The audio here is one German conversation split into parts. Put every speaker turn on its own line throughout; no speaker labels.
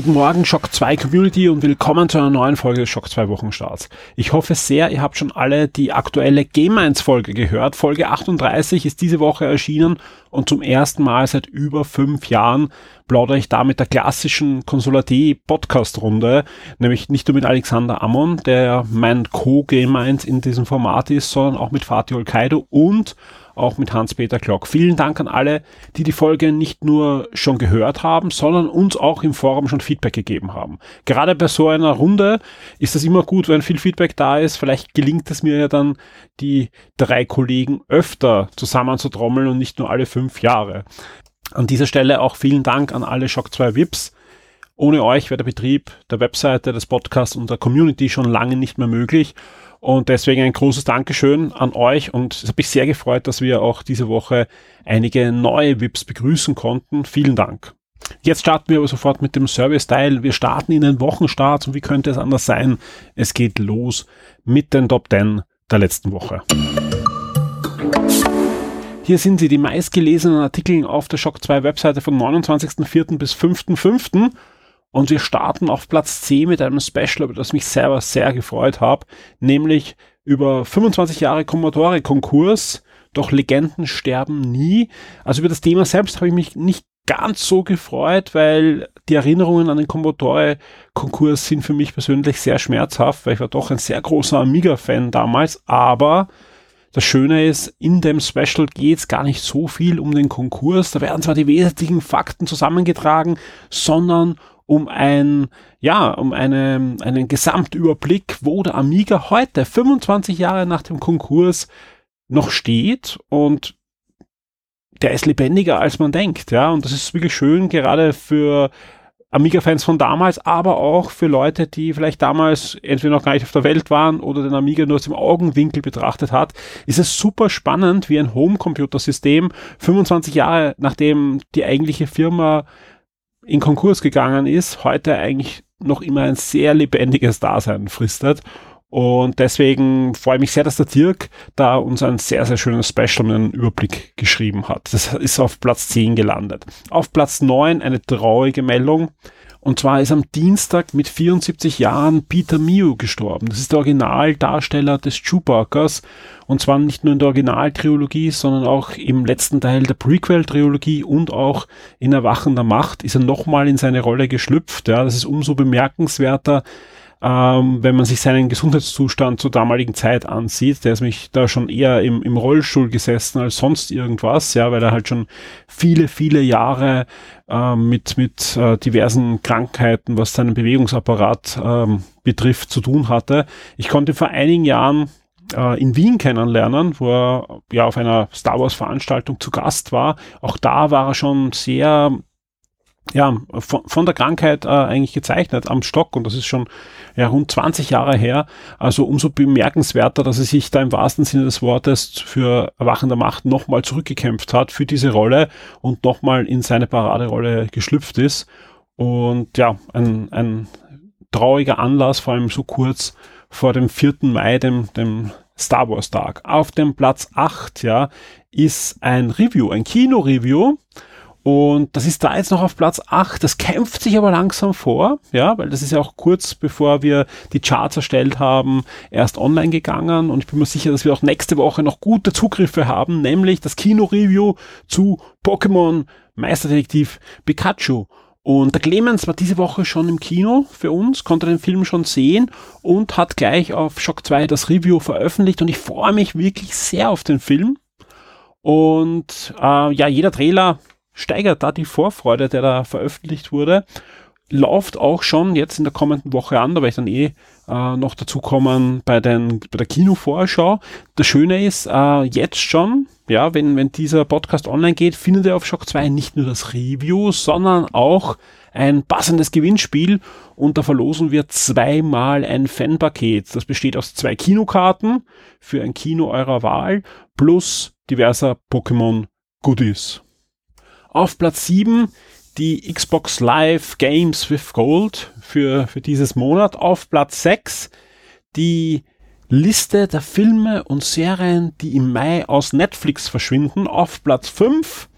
Guten Morgen, Shock 2 Community und willkommen zu einer neuen Folge des Shock 2 Wochenstarts. Ich hoffe sehr, ihr habt schon alle die aktuelle Game 1 Folge gehört. Folge 38 ist diese Woche erschienen und zum ersten Mal seit über fünf Jahren plaudere ich da mit der klassischen Konsolati Podcast Runde, nämlich nicht nur mit Alexander Ammon, der mein Co-Game 1 in diesem Format ist, sondern auch mit Fatih Olkaido und auch mit Hans-Peter Klock. Vielen Dank an alle, die die Folge nicht nur schon gehört haben, sondern uns auch im Forum schon Feedback gegeben haben. Gerade bei so einer Runde ist es immer gut, wenn viel Feedback da ist. Vielleicht gelingt es mir ja dann, die drei Kollegen öfter zusammenzutrommeln und nicht nur alle fünf Jahre. An dieser Stelle auch vielen Dank an alle Shock 2 VIPs. Ohne euch wäre der Betrieb der Webseite, des Podcasts und der Community schon lange nicht mehr möglich. Und deswegen ein großes Dankeschön an euch und es hat mich sehr gefreut, dass wir auch diese Woche einige neue VIPs begrüßen konnten. Vielen Dank. Jetzt starten wir aber sofort mit dem Service-Teil. Wir starten in den Wochenstart und wie könnte es anders sein? Es geht los mit den Top 10 der letzten Woche. Hier sind sie, die meistgelesenen Artikel auf der Shock 2 Webseite vom 29.04. bis 5.05. Und wir starten auf Platz 10 mit einem Special, über das mich selber sehr gefreut habe, nämlich über 25 Jahre Commodore-Konkurs, doch Legenden sterben nie. Also über das Thema selbst habe ich mich nicht ganz so gefreut, weil die Erinnerungen an den Commodore-Konkurs sind für mich persönlich sehr schmerzhaft, weil ich war doch ein sehr großer Amiga-Fan damals, aber das Schöne ist, in dem Special geht es gar nicht so viel um den Konkurs. Da werden zwar die wesentlichen Fakten zusammengetragen, sondern um ein, ja, um eine, einen Gesamtüberblick, wo der Amiga heute, 25 Jahre nach dem Konkurs, noch steht. Und der ist lebendiger als man denkt, ja, und das ist wirklich schön, gerade für Amiga-Fans von damals, aber auch für Leute, die vielleicht damals entweder noch gar nicht auf der Welt waren oder den Amiga nur aus dem Augenwinkel betrachtet hat, ist es super spannend, wie ein Homecomputer-System 25 Jahre nachdem die eigentliche Firma in Konkurs gegangen ist, heute eigentlich noch immer ein sehr lebendiges Dasein fristet. Und deswegen freue ich mich sehr, dass der Dirk da uns ein sehr, sehr schönes Special mit einem Überblick geschrieben hat. Das ist auf Platz 10 gelandet. Auf Platz 9 eine traurige Meldung. Und zwar ist am Dienstag mit 74 Jahren Peter Mew gestorben. Das ist der Originaldarsteller des Chewbaccas. Und zwar nicht nur in der Originaltrilogie, sondern auch im letzten Teil der Prequel-Trilogie und auch in Erwachender Macht ist er nochmal in seine Rolle geschlüpft. Ja, das ist umso bemerkenswerter, ähm, wenn man sich seinen Gesundheitszustand zur damaligen Zeit ansieht, der ist mich da schon eher im, im Rollstuhl gesessen als sonst irgendwas, ja, weil er halt schon viele, viele Jahre äh, mit, mit äh, diversen Krankheiten, was seinen Bewegungsapparat ähm, betrifft, zu tun hatte. Ich konnte vor einigen Jahren äh, in Wien kennenlernen, wo er ja auf einer Star Wars Veranstaltung zu Gast war. Auch da war er schon sehr ja, von, von der Krankheit äh, eigentlich gezeichnet am Stock und das ist schon ja, rund 20 Jahre her. Also umso bemerkenswerter, dass er sich da im wahrsten Sinne des Wortes für Erwachender Macht nochmal zurückgekämpft hat für diese Rolle und nochmal in seine Paraderolle geschlüpft ist. Und ja, ein, ein trauriger Anlass, vor allem so kurz vor dem 4. Mai, dem, dem Star Wars Tag. Auf dem Platz 8, ja, ist ein Review, ein Kino-Review und das ist da jetzt noch auf Platz 8. Das kämpft sich aber langsam vor, ja, weil das ist ja auch kurz bevor wir die Charts erstellt haben, erst online gegangen. Und ich bin mir sicher, dass wir auch nächste Woche noch gute Zugriffe haben, nämlich das Kino-Review zu Pokémon Meisterdetektiv Pikachu. Und der Clemens war diese Woche schon im Kino für uns, konnte den Film schon sehen und hat gleich auf Shock 2 das Review veröffentlicht. Und ich freue mich wirklich sehr auf den Film. Und äh, ja, jeder Trailer steigert da die Vorfreude, der da veröffentlicht wurde. Läuft auch schon jetzt in der kommenden Woche an, da werde ich dann eh äh, noch dazu kommen bei, den, bei der Kinovorschau. Das Schöne ist, äh, jetzt schon, ja, wenn, wenn dieser Podcast online geht, findet ihr auf Shock 2 nicht nur das Review, sondern auch ein passendes Gewinnspiel und da verlosen wir zweimal ein Fanpaket. Das besteht aus zwei Kinokarten für ein Kino eurer Wahl plus diverser Pokémon Goodies. Auf Platz 7 die Xbox Live Games with Gold für, für dieses Monat. Auf Platz 6 die Liste der Filme und Serien, die im Mai aus Netflix verschwinden. Auf Platz 5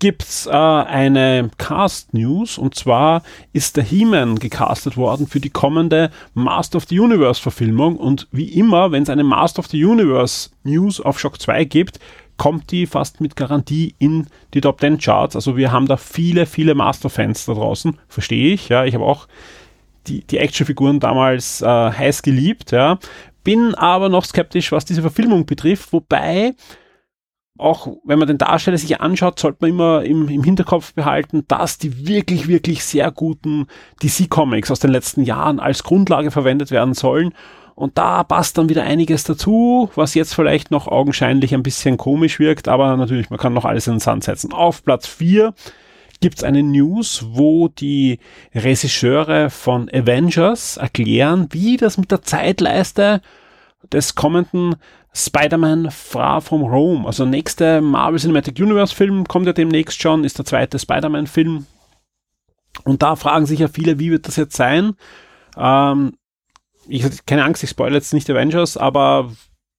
gibt's äh, eine Cast News und zwar ist der He-Man gecastet worden für die kommende Master of the Universe Verfilmung und wie immer, wenn es eine Master of the Universe News auf Shock 2 gibt, kommt die fast mit Garantie in die Top 10 Charts. Also wir haben da viele, viele Master-Fans da draußen, verstehe ich. Ja, ich habe auch die, die Actionfiguren damals äh, heiß geliebt. Ja, bin aber noch skeptisch, was diese Verfilmung betrifft, wobei auch wenn man den Darsteller sich anschaut, sollte man immer im, im Hinterkopf behalten, dass die wirklich, wirklich sehr guten DC-Comics aus den letzten Jahren als Grundlage verwendet werden sollen. Und da passt dann wieder einiges dazu, was jetzt vielleicht noch augenscheinlich ein bisschen komisch wirkt, aber natürlich, man kann noch alles in den Sand setzen. Auf Platz 4 gibt's eine News, wo die Regisseure von Avengers erklären, wie das mit der Zeitleiste des kommenden Spider-Man Far From Home, also nächste Marvel Cinematic Universe Film kommt ja demnächst schon, ist der zweite Spider-Man Film. Und da fragen sich ja viele, wie wird das jetzt sein? Ähm, ich hatte keine Angst, ich spoilere jetzt nicht Avengers, aber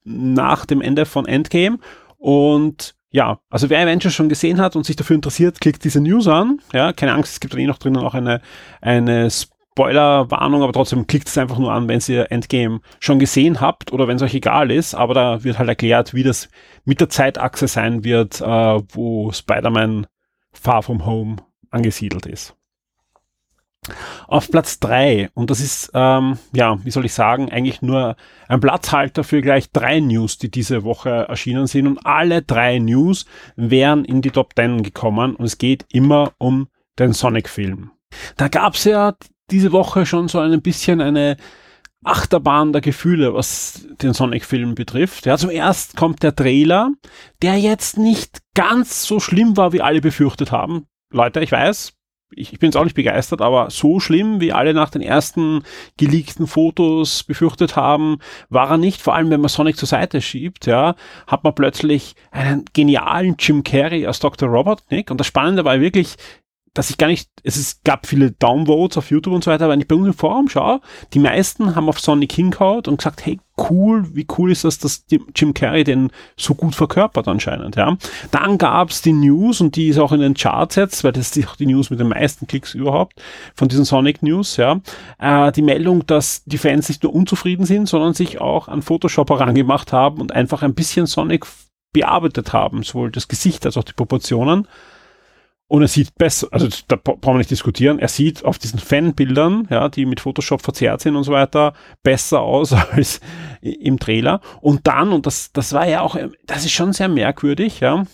nach dem Ende von Endgame und ja, also wer Avengers schon gesehen hat und sich dafür interessiert, klickt diese News an. Ja, keine Angst, es gibt dann eh noch drinnen auch eine, eine Spoiler-Warnung, aber trotzdem klickt es einfach nur an, wenn ihr Endgame schon gesehen habt oder wenn es euch egal ist. Aber da wird halt erklärt, wie das mit der Zeitachse sein wird, äh, wo Spider-Man Far From Home angesiedelt ist. Auf Platz drei und das ist, ähm, ja, wie soll ich sagen, eigentlich nur ein Platzhalter für gleich drei News, die diese Woche erschienen sind. Und alle drei News wären in die Top 10 gekommen und es geht immer um den Sonic-Film. Da gab's ja diese Woche schon so ein bisschen eine Achterbahn der Gefühle, was den Sonic-Film betrifft. Ja, zum erst kommt der Trailer, der jetzt nicht ganz so schlimm war, wie alle befürchtet haben. Leute, ich weiß, ich, ich bin jetzt auch nicht begeistert, aber so schlimm, wie alle nach den ersten geleakten Fotos befürchtet haben, war er nicht. Vor allem, wenn man Sonic zur Seite schiebt, ja, hat man plötzlich einen genialen Jim Carrey als Dr. Robotnik. Und das Spannende war wirklich, dass ich gar nicht, es ist, gab viele Downvotes auf YouTube und so weiter, aber wenn ich bei uns im Forum schaue, die meisten haben auf Sonic hingehaut und gesagt, hey, cool, wie cool ist das, dass Jim Carrey den so gut verkörpert anscheinend, ja. Dann gab's die News und die ist auch in den Charts jetzt, weil das ist auch die News mit den meisten Klicks überhaupt von diesen Sonic News, ja. Äh, die Meldung, dass die Fans nicht nur unzufrieden sind, sondern sich auch an Photoshop herangemacht haben und einfach ein bisschen Sonic bearbeitet haben, sowohl das Gesicht als auch die Proportionen. Und er sieht besser, also da brauchen wir nicht diskutieren, er sieht auf diesen Fanbildern, ja, die mit Photoshop verzerrt sind und so weiter, besser aus als im Trailer. Und dann, und das, das war ja auch, das ist schon sehr merkwürdig, ja,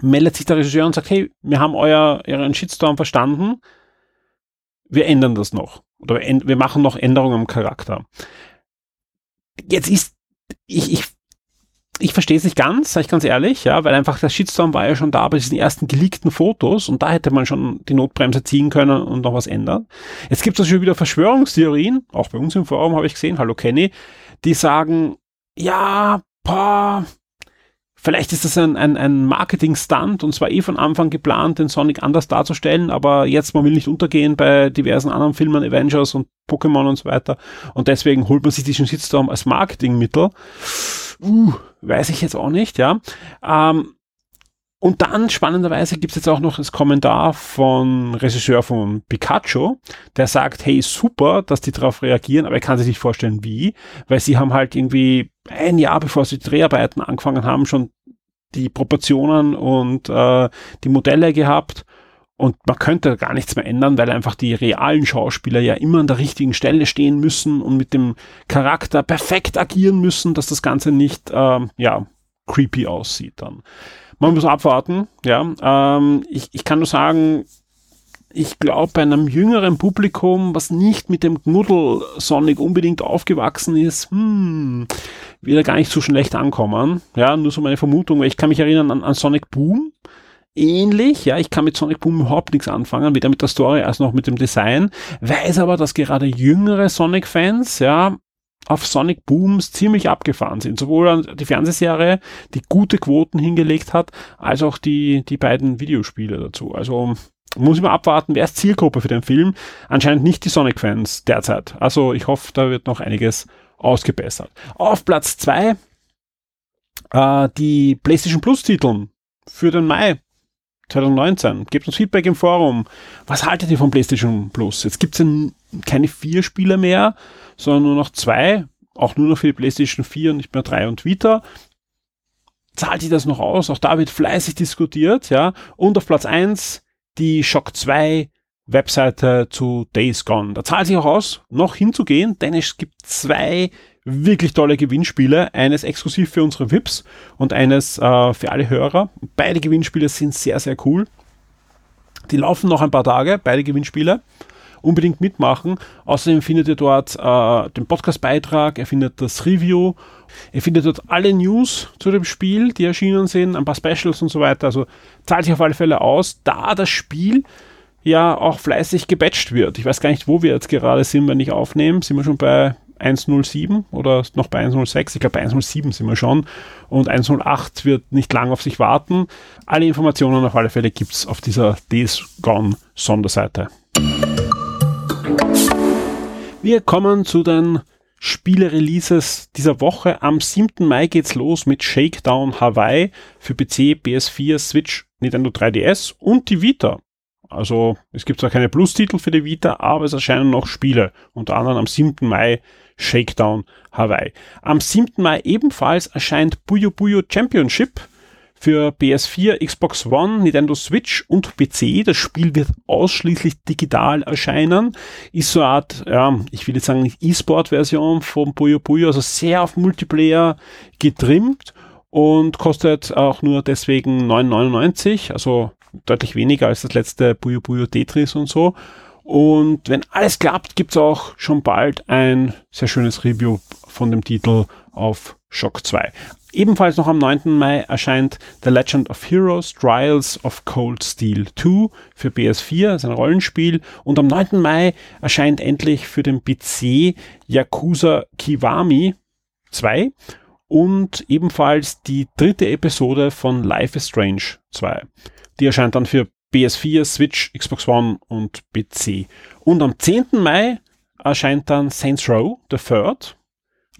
meldet sich der Regisseur und sagt, hey, wir haben euer, euren Shitstorm verstanden, wir ändern das noch. Oder wir machen noch Änderungen am Charakter. Jetzt ist, ich, ich ich verstehe es nicht ganz, sage ich ganz ehrlich, ja, weil einfach der Shitstorm war ja schon da bei diesen ersten geleakten Fotos und da hätte man schon die Notbremse ziehen können und noch was ändern. Jetzt gibt es schon wieder Verschwörungstheorien, auch bei uns im Forum habe ich gesehen, hallo Kenny, die sagen, ja, boah, Vielleicht ist das ein, ein, ein Marketing-Stunt und zwar eh von Anfang geplant, den Sonic anders darzustellen, aber jetzt, man will nicht untergehen bei diversen anderen Filmen, Avengers und Pokémon und so weiter. Und deswegen holt man sich diesen Shitstorm als Marketingmittel. Uh, weiß ich jetzt auch nicht, ja. Ähm, und dann spannenderweise gibt es jetzt auch noch das Kommentar von Regisseur von Pikachu, der sagt, hey, super, dass die darauf reagieren, aber er kann sich nicht vorstellen, wie, weil sie haben halt irgendwie ein Jahr bevor sie die Dreharbeiten angefangen haben, schon die Proportionen und äh, die Modelle gehabt und man könnte gar nichts mehr ändern, weil einfach die realen Schauspieler ja immer an der richtigen Stelle stehen müssen und mit dem Charakter perfekt agieren müssen, dass das Ganze nicht ähm, ja creepy aussieht dann. Man muss abwarten, ja. Ähm, ich, ich kann nur sagen, ich glaube, bei einem jüngeren Publikum, was nicht mit dem Knuddel Sonic unbedingt aufgewachsen ist, hm, wird er gar nicht so schlecht ankommen. Ja, nur so meine Vermutung, weil ich kann mich erinnern an, an Sonic Boom. Ähnlich, ja, ich kann mit Sonic Boom überhaupt nichts anfangen, weder mit der Story als noch mit dem Design, weiß aber, dass gerade jüngere Sonic-Fans, ja, auf Sonic Booms ziemlich abgefahren sind. Sowohl die Fernsehserie, die gute Quoten hingelegt hat, als auch die, die beiden Videospiele dazu. Also muss ich mal abwarten, wer ist Zielgruppe für den Film? Anscheinend nicht die Sonic-Fans derzeit. Also ich hoffe, da wird noch einiges ausgebessert. Auf Platz zwei äh, die PlayStation Plus Titeln für den Mai 2019. Gebt uns Feedback im Forum. Was haltet ihr von PlayStation Plus? Jetzt gibt es keine vier Spiele mehr, sondern nur noch zwei. Auch nur noch für die PlayStation 4 und nicht mehr 3 und Vita. Zahlt ihr das noch aus? Auch da wird fleißig diskutiert, ja. Und auf Platz 1 die Shock 2 Webseite zu Days Gone. Da zahlt sich auch aus, noch hinzugehen, denn es gibt zwei wirklich tolle Gewinnspiele. Eines exklusiv für unsere VIPs und eines äh, für alle Hörer. Beide Gewinnspiele sind sehr, sehr cool. Die laufen noch ein paar Tage, beide Gewinnspiele. Unbedingt mitmachen. Außerdem findet ihr dort äh, den Podcast-Beitrag, ihr findet das Review, ihr findet dort alle News zu dem Spiel, die erschienen sind, ein paar Specials und so weiter. Also zahlt sich auf alle Fälle aus, da das Spiel ja auch fleißig gebatcht wird. Ich weiß gar nicht, wo wir jetzt gerade sind, wenn ich aufnehme. Sind wir schon bei 1.07 oder noch bei 1.06. Ich glaube, bei 1.07 sind wir schon. Und 1.08 wird nicht lang auf sich warten. Alle Informationen auf alle Fälle gibt es auf dieser Days Gone Sonderseite. Wir kommen zu den Spiele-Releases dieser Woche. Am 7. Mai geht's los mit Shakedown Hawaii für PC, PS4, Switch, Nintendo 3DS und die Vita. Also es gibt zwar keine Plus-Titel für die Vita, aber es erscheinen noch Spiele. Unter anderem am 7. Mai Shakedown Hawaii. Am 7. Mai ebenfalls erscheint Puyo Puyo Championship für PS4, Xbox One, Nintendo Switch und PC. Das Spiel wird ausschließlich digital erscheinen. Ist so eine Art, ja, ich will jetzt sagen, E-Sport-Version von Puyo Puyo, also sehr auf Multiplayer getrimmt und kostet auch nur deswegen 9,99, also deutlich weniger als das letzte Puyo Puyo Tetris und so. Und wenn alles klappt, gibt's auch schon bald ein sehr schönes Review von dem Titel auf Shock 2. Ebenfalls noch am 9. Mai erscheint The Legend of Heroes Trials of Cold Steel 2 für PS4, das ist ein Rollenspiel. Und am 9. Mai erscheint endlich für den PC Yakuza Kiwami 2 und ebenfalls die dritte Episode von Life is Strange 2. Die erscheint dann für PS4, Switch, Xbox One und PC. Und am 10. Mai erscheint dann Saints Row, the Third,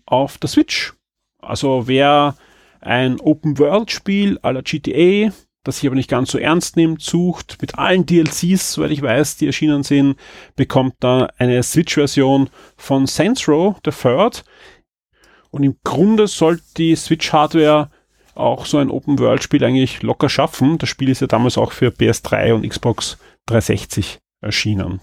auf der Switch. Also wer ein Open-World-Spiel la GTA, das sich aber nicht ganz so ernst nimmt, sucht, mit allen DLCs, soweit ich weiß, die erschienen sind, bekommt da eine Switch-Version von Saints Row, the Third. Und im Grunde sollte die Switch-Hardware auch so ein Open-World-Spiel eigentlich locker schaffen. Das Spiel ist ja damals auch für PS3 und Xbox 360 erschienen.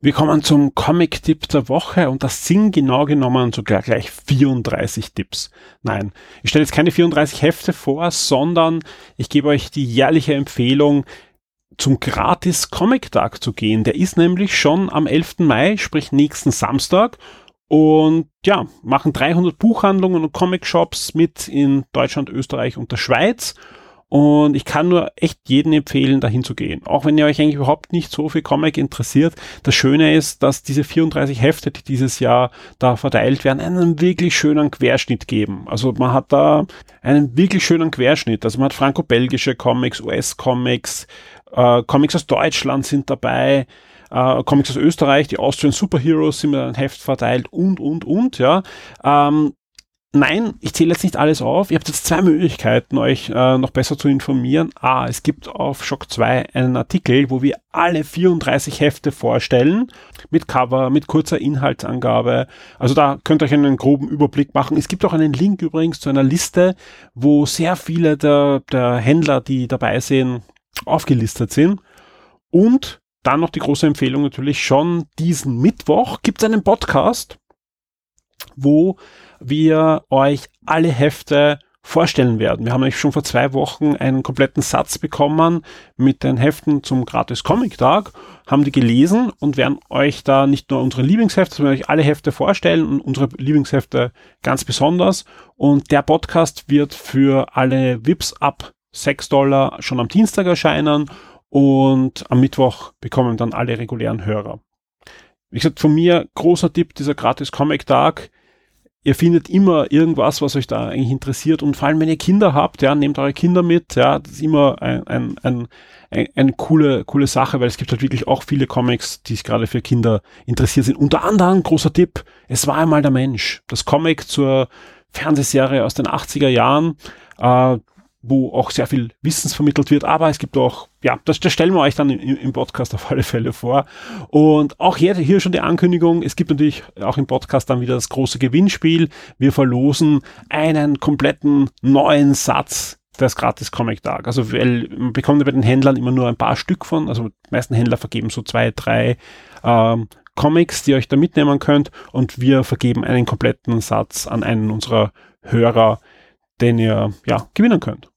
Wir kommen zum Comic-Tipp der Woche und das sind genau genommen sogar gleich 34 Tipps. Nein, ich stelle jetzt keine 34 Hefte vor, sondern ich gebe euch die jährliche Empfehlung, zum gratis Comic-Tag zu gehen. Der ist nämlich schon am 11. Mai, sprich nächsten Samstag und ja, machen 300 Buchhandlungen und Comic-Shops mit in Deutschland, Österreich und der Schweiz. Und ich kann nur echt jeden empfehlen, dahin zu gehen. Auch wenn ihr euch eigentlich überhaupt nicht so viel Comic interessiert. Das Schöne ist, dass diese 34 Hefte, die dieses Jahr da verteilt werden, einen wirklich schönen Querschnitt geben. Also man hat da einen wirklich schönen Querschnitt. Also man hat franco-belgische Comics, US-Comics, äh, Comics aus Deutschland sind dabei äh, Comics aus Österreich, die Austrian Superheroes sind mit einem Heft verteilt und, und, und, ja. Ähm, Nein, ich zähle jetzt nicht alles auf. Ihr habt jetzt zwei Möglichkeiten, euch äh, noch besser zu informieren. A, es gibt auf Shock 2 einen Artikel, wo wir alle 34 Hefte vorstellen, mit Cover, mit kurzer Inhaltsangabe. Also da könnt ihr euch einen groben Überblick machen. Es gibt auch einen Link übrigens zu einer Liste, wo sehr viele der, der Händler, die dabei sind, aufgelistet sind. Und dann noch die große Empfehlung natürlich schon diesen Mittwoch gibt es einen Podcast, wo wir euch alle Hefte vorstellen werden. Wir haben eigentlich schon vor zwei Wochen einen kompletten Satz bekommen mit den Heften zum gratis Comic Tag, haben die gelesen und werden euch da nicht nur unsere Lieblingshefte, sondern euch alle Hefte vorstellen und unsere Lieblingshefte ganz besonders. Und der Podcast wird für alle VIPs ab 6 Dollar schon am Dienstag erscheinen und am Mittwoch bekommen dann alle regulären Hörer. Wie gesagt, von mir großer Tipp, dieser gratis Comic Tag. ihr findet immer irgendwas, was euch da eigentlich interessiert und vor allem, wenn ihr Kinder habt, ja, nehmt eure Kinder mit, ja, das ist immer ein, ein, ein, ein, eine coole, coole Sache, weil es gibt halt wirklich auch viele Comics, die gerade für Kinder interessiert sind. Unter anderem, großer Tipp, es war einmal der Mensch. Das Comic zur Fernsehserie aus den 80er Jahren, äh, wo auch sehr viel Wissens vermittelt wird, aber es gibt auch, ja, das, das stellen wir euch dann im, im Podcast auf alle Fälle vor. Und auch hier, hier schon die Ankündigung, es gibt natürlich auch im Podcast dann wieder das große Gewinnspiel. Wir verlosen einen kompletten neuen Satz des gratis Comic Tag. Also weil man bekommt bei den Händlern immer nur ein paar Stück von, also die meisten Händler vergeben so zwei, drei ähm, Comics, die ihr euch da mitnehmen könnt und wir vergeben einen kompletten Satz an einen unserer Hörer, den ihr ja gewinnen könnt.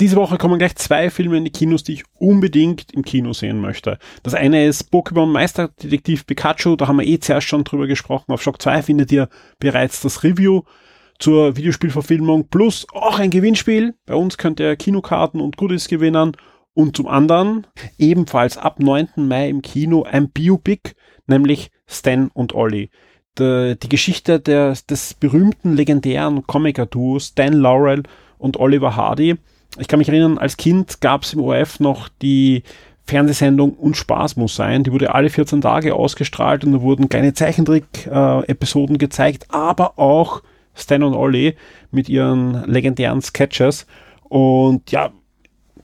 Diese Woche kommen gleich zwei Filme in die Kinos, die ich unbedingt im Kino sehen möchte. Das eine ist Pokémon Meisterdetektiv Pikachu, da haben wir eh zuerst schon drüber gesprochen. Auf Shock 2 findet ihr bereits das Review zur Videospielverfilmung plus auch ein Gewinnspiel. Bei uns könnt ihr Kinokarten und Goodies gewinnen. Und zum anderen ebenfalls ab 9. Mai im Kino ein Biopic, nämlich Stan und Ollie die, die Geschichte der, des berühmten, legendären Comiker-Duos Stan Laurel und Oliver Hardy. Ich kann mich erinnern, als Kind gab es im ORF noch die Fernsehsendung Und Spaß muss sein. Die wurde alle 14 Tage ausgestrahlt und da wurden kleine Zeichentrick-Episoden gezeigt, aber auch Stan und Ollie mit ihren legendären Sketches. Und ja,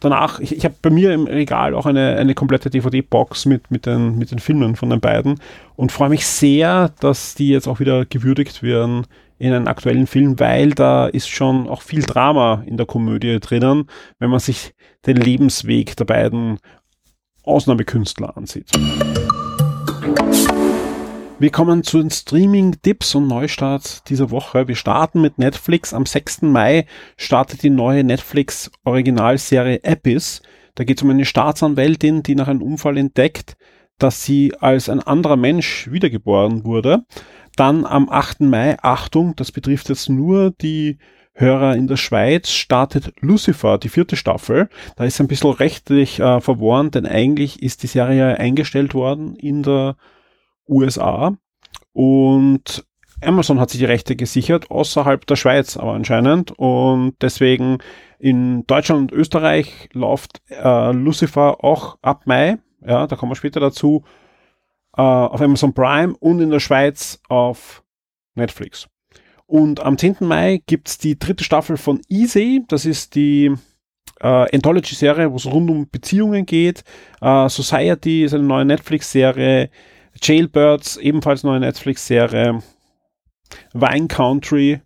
danach, ich, ich habe bei mir im Regal auch eine, eine komplette DVD-Box mit, mit, den, mit den Filmen von den beiden und freue mich sehr, dass die jetzt auch wieder gewürdigt werden in einem aktuellen Film, weil da ist schon auch viel Drama in der Komödie drinnen, wenn man sich den Lebensweg der beiden Ausnahmekünstler ansieht. Wir kommen zu den Streaming-Tipps und Neustarts dieser Woche. Wir starten mit Netflix. Am 6. Mai startet die neue Netflix-Originalserie Abyss. Da geht es um eine Staatsanwältin, die nach einem Unfall entdeckt, dass sie als ein anderer Mensch wiedergeboren wurde. Dann am 8. Mai, Achtung, das betrifft jetzt nur die Hörer in der Schweiz, startet Lucifer, die vierte Staffel. Da ist ein bisschen rechtlich äh, verworren, denn eigentlich ist die Serie eingestellt worden in der USA und Amazon hat sich die Rechte gesichert, außerhalb der Schweiz aber anscheinend. Und deswegen in Deutschland und Österreich läuft äh, Lucifer auch ab Mai. Ja, da kommen wir später dazu. Äh, auf Amazon Prime und in der Schweiz auf Netflix. Und am 10. Mai gibt's die dritte Staffel von Easy. Das ist die äh, Anthology-Serie, wo es rund um Beziehungen geht. Äh, Society ist eine neue Netflix-Serie. Jailbirds, ebenfalls neue Netflix-Serie. Wine Country,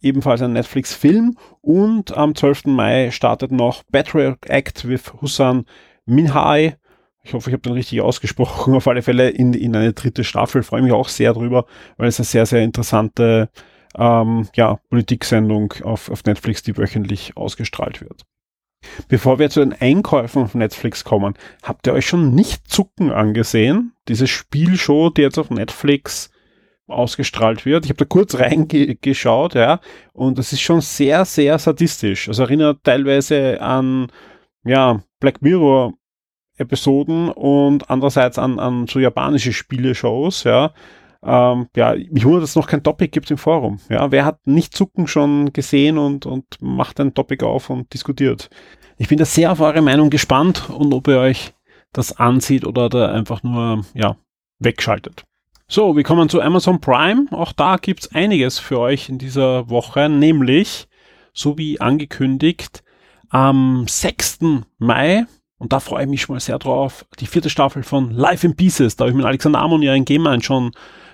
ebenfalls ein Netflix-Film. Und am 12. Mai startet noch Act with Hussan Minhai. Ich hoffe, ich habe den richtig ausgesprochen. Auf alle Fälle in, in eine dritte Staffel. Freue mich auch sehr drüber, weil es eine sehr, sehr interessante ähm, ja, Politiksendung auf, auf Netflix, die wöchentlich ausgestrahlt wird. Bevor wir zu den Einkäufen auf Netflix kommen, habt ihr euch schon nicht zucken angesehen? Diese Spielshow, die jetzt auf Netflix ausgestrahlt wird. Ich habe da kurz reingeschaut, ja, und das ist schon sehr, sehr sadistisch. Also erinnert teilweise an, ja, Black Mirror Episoden und andererseits an, an so japanische Spieleshows, ja. Ähm, ja, mich wundert, dass es noch kein Topic gibt im Forum. Ja, wer hat nicht Zucken schon gesehen und, und macht ein Topic auf und diskutiert? Ich bin da sehr auf eure Meinung gespannt und ob ihr euch das ansieht oder da einfach nur, ja, wegschaltet. So, wir kommen zu Amazon Prime. Auch da gibt's einiges für euch in dieser Woche, nämlich, so wie angekündigt, am 6. Mai und da freue ich mich schon mal sehr drauf. Die vierte Staffel von Life in Pieces. Da habe ich mit Alexander Amon ja in Game schon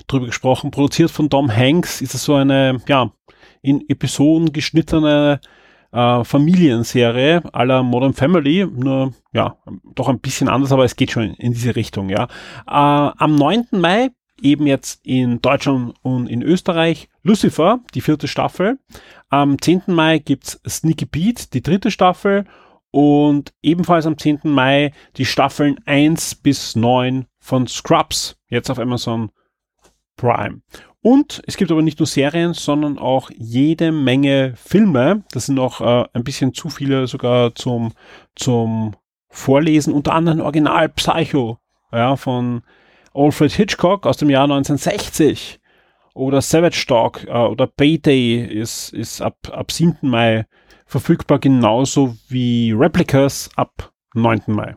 drüber gesprochen, produziert von Tom Hanks, ist es so eine, ja, in Episoden geschnittene äh, Familienserie aller Modern Family, nur, ja, doch ein bisschen anders, aber es geht schon in, in diese Richtung, ja. Äh, am 9. Mai, eben jetzt in Deutschland und in Österreich, Lucifer, die vierte Staffel. Am 10. Mai gibt's Sneaky Pete, die dritte Staffel und ebenfalls am 10. Mai die Staffeln 1 bis 9 von Scrubs, jetzt auf Amazon Prime. Und es gibt aber nicht nur Serien, sondern auch jede Menge Filme. Das sind noch äh, ein bisschen zu viele sogar zum, zum Vorlesen. Unter anderem Original Psycho ja, von Alfred Hitchcock aus dem Jahr 1960 oder Savage Dog äh, oder Payday ist, ist ab, ab 7. Mai verfügbar, genauso wie Replicas ab 9. Mai.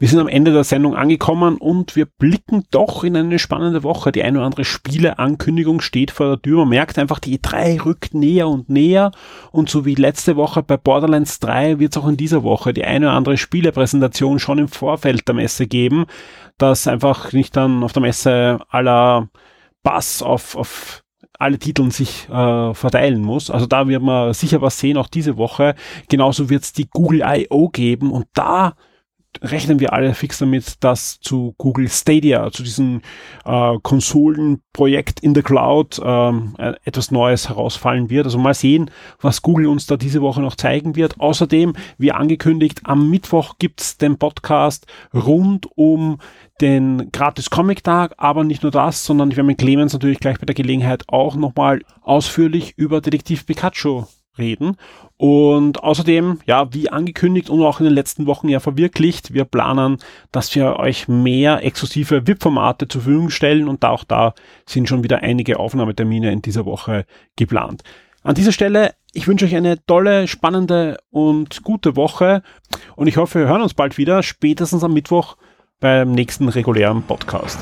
Wir sind am Ende der Sendung angekommen und wir blicken doch in eine spannende Woche. Die eine oder andere Spieleankündigung steht vor der Tür. Man merkt einfach, die E3 rückt näher und näher. Und so wie letzte Woche bei Borderlands 3 wird es auch in dieser Woche die eine oder andere Spielepräsentation schon im Vorfeld der Messe geben, dass einfach nicht dann auf der Messe aller Bass auf, auf alle Titeln sich äh, verteilen muss. Also da wird man sicher was sehen, auch diese Woche. Genauso wird es die Google I.O. geben und da rechnen wir alle fix damit, dass zu Google Stadia, zu diesem äh, Konsolenprojekt in the Cloud ähm, äh, etwas Neues herausfallen wird. Also mal sehen, was Google uns da diese Woche noch zeigen wird. Außerdem, wie angekündigt, am Mittwoch gibt's den Podcast rund um den gratis Comic Tag, aber nicht nur das, sondern ich werde mit Clemens natürlich gleich bei der Gelegenheit auch nochmal ausführlich über Detektiv Pikachu reden. Und außerdem, ja, wie angekündigt und auch in den letzten Wochen ja verwirklicht, wir planen, dass wir euch mehr exklusive VIP-Formate zur Verfügung stellen und auch da sind schon wieder einige Aufnahmetermine in dieser Woche geplant. An dieser Stelle, ich wünsche euch eine tolle, spannende und gute Woche und ich hoffe, wir hören uns bald wieder, spätestens am Mittwoch beim nächsten regulären Podcast.